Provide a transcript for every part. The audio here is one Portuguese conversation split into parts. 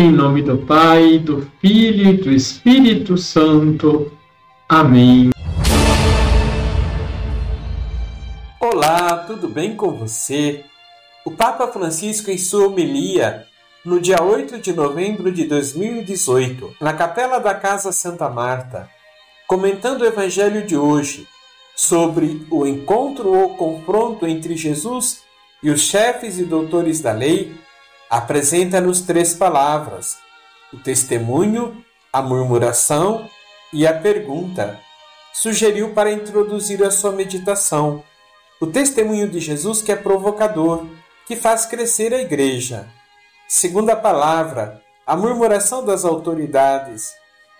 Em nome do Pai, do Filho e do Espírito Santo. Amém. Olá, tudo bem com você? O Papa Francisco, em sua homilia, no dia 8 de novembro de 2018, na capela da Casa Santa Marta, comentando o Evangelho de hoje sobre o encontro ou confronto entre Jesus e os chefes e doutores da lei, apresenta-nos três palavras: o testemunho, a murmuração e a pergunta. Sugeriu para introduzir a sua meditação o testemunho de Jesus que é provocador, que faz crescer a igreja. Segunda palavra, a murmuração das autoridades.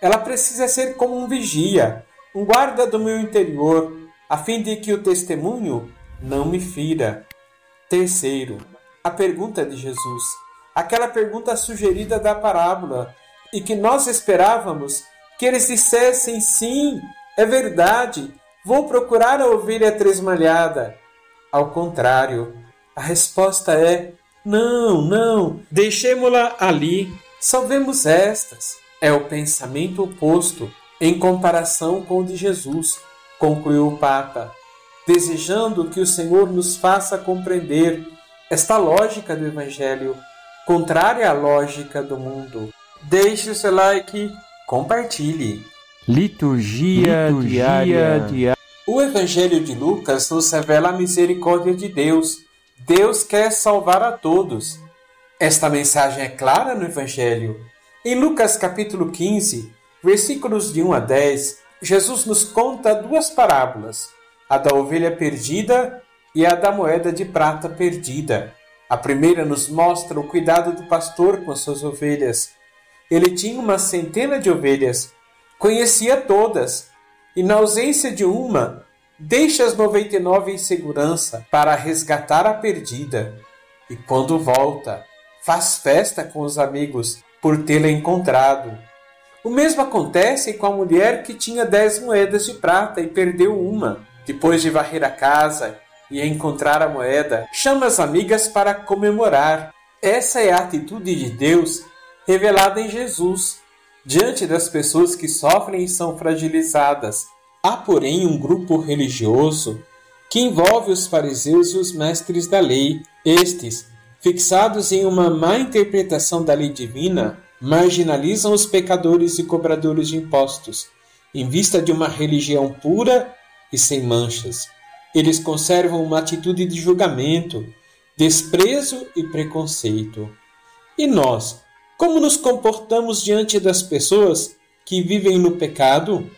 Ela precisa ser como um vigia, um guarda do meu interior, a fim de que o testemunho não me fira. Terceiro, a pergunta de Jesus, aquela pergunta sugerida da parábola, e que nós esperávamos que eles dissessem sim, é verdade, vou procurar a ovelha tresmalhada. Ao contrário, a resposta é não, não, deixemo-la ali, salvemos estas. É o pensamento oposto em comparação com o de Jesus, concluiu o Papa desejando que o Senhor nos faça compreender esta lógica do Evangelho, contrária à lógica do mundo. Deixe o seu like, compartilhe. Liturgia, Liturgia diária. diária. O Evangelho de Lucas nos revela a misericórdia de Deus. Deus quer salvar a todos. Esta mensagem é clara no Evangelho. Em Lucas capítulo 15, versículos de 1 a 10, Jesus nos conta duas parábolas a da ovelha perdida e a da moeda de prata perdida. A primeira nos mostra o cuidado do pastor com as suas ovelhas. Ele tinha uma centena de ovelhas, conhecia todas, e na ausência de uma, deixa as noventa e nove em segurança para resgatar a perdida. E quando volta, faz festa com os amigos por tê-la encontrado. O mesmo acontece com a mulher que tinha dez moedas de prata e perdeu uma. Depois de varrer a casa e encontrar a moeda, chama as amigas para comemorar. Essa é a atitude de Deus revelada em Jesus diante das pessoas que sofrem e são fragilizadas. Há, porém, um grupo religioso que envolve os fariseus e os mestres da lei. Estes, fixados em uma má interpretação da lei divina, marginalizam os pecadores e cobradores de impostos, em vista de uma religião pura e sem manchas. Eles conservam uma atitude de julgamento, desprezo e preconceito. E nós, como nos comportamos diante das pessoas que vivem no pecado?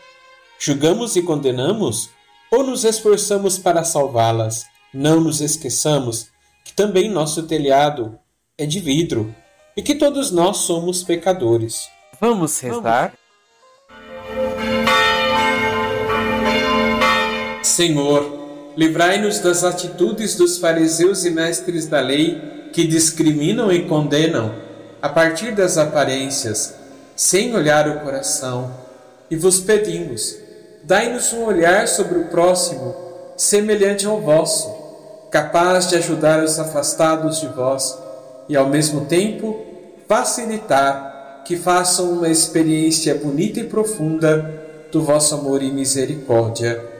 Julgamos e condenamos? Ou nos esforçamos para salvá-las? Não nos esqueçamos que também nosso telhado é de vidro e que todos nós somos pecadores. Vamos rezar? Senhor, livrai-nos das atitudes dos fariseus e mestres da lei que discriminam e condenam a partir das aparências, sem olhar o coração. E vos pedimos, dai-nos um olhar sobre o próximo, semelhante ao vosso, capaz de ajudar os afastados de vós e, ao mesmo tempo, facilitar que façam uma experiência bonita e profunda do vosso amor e misericórdia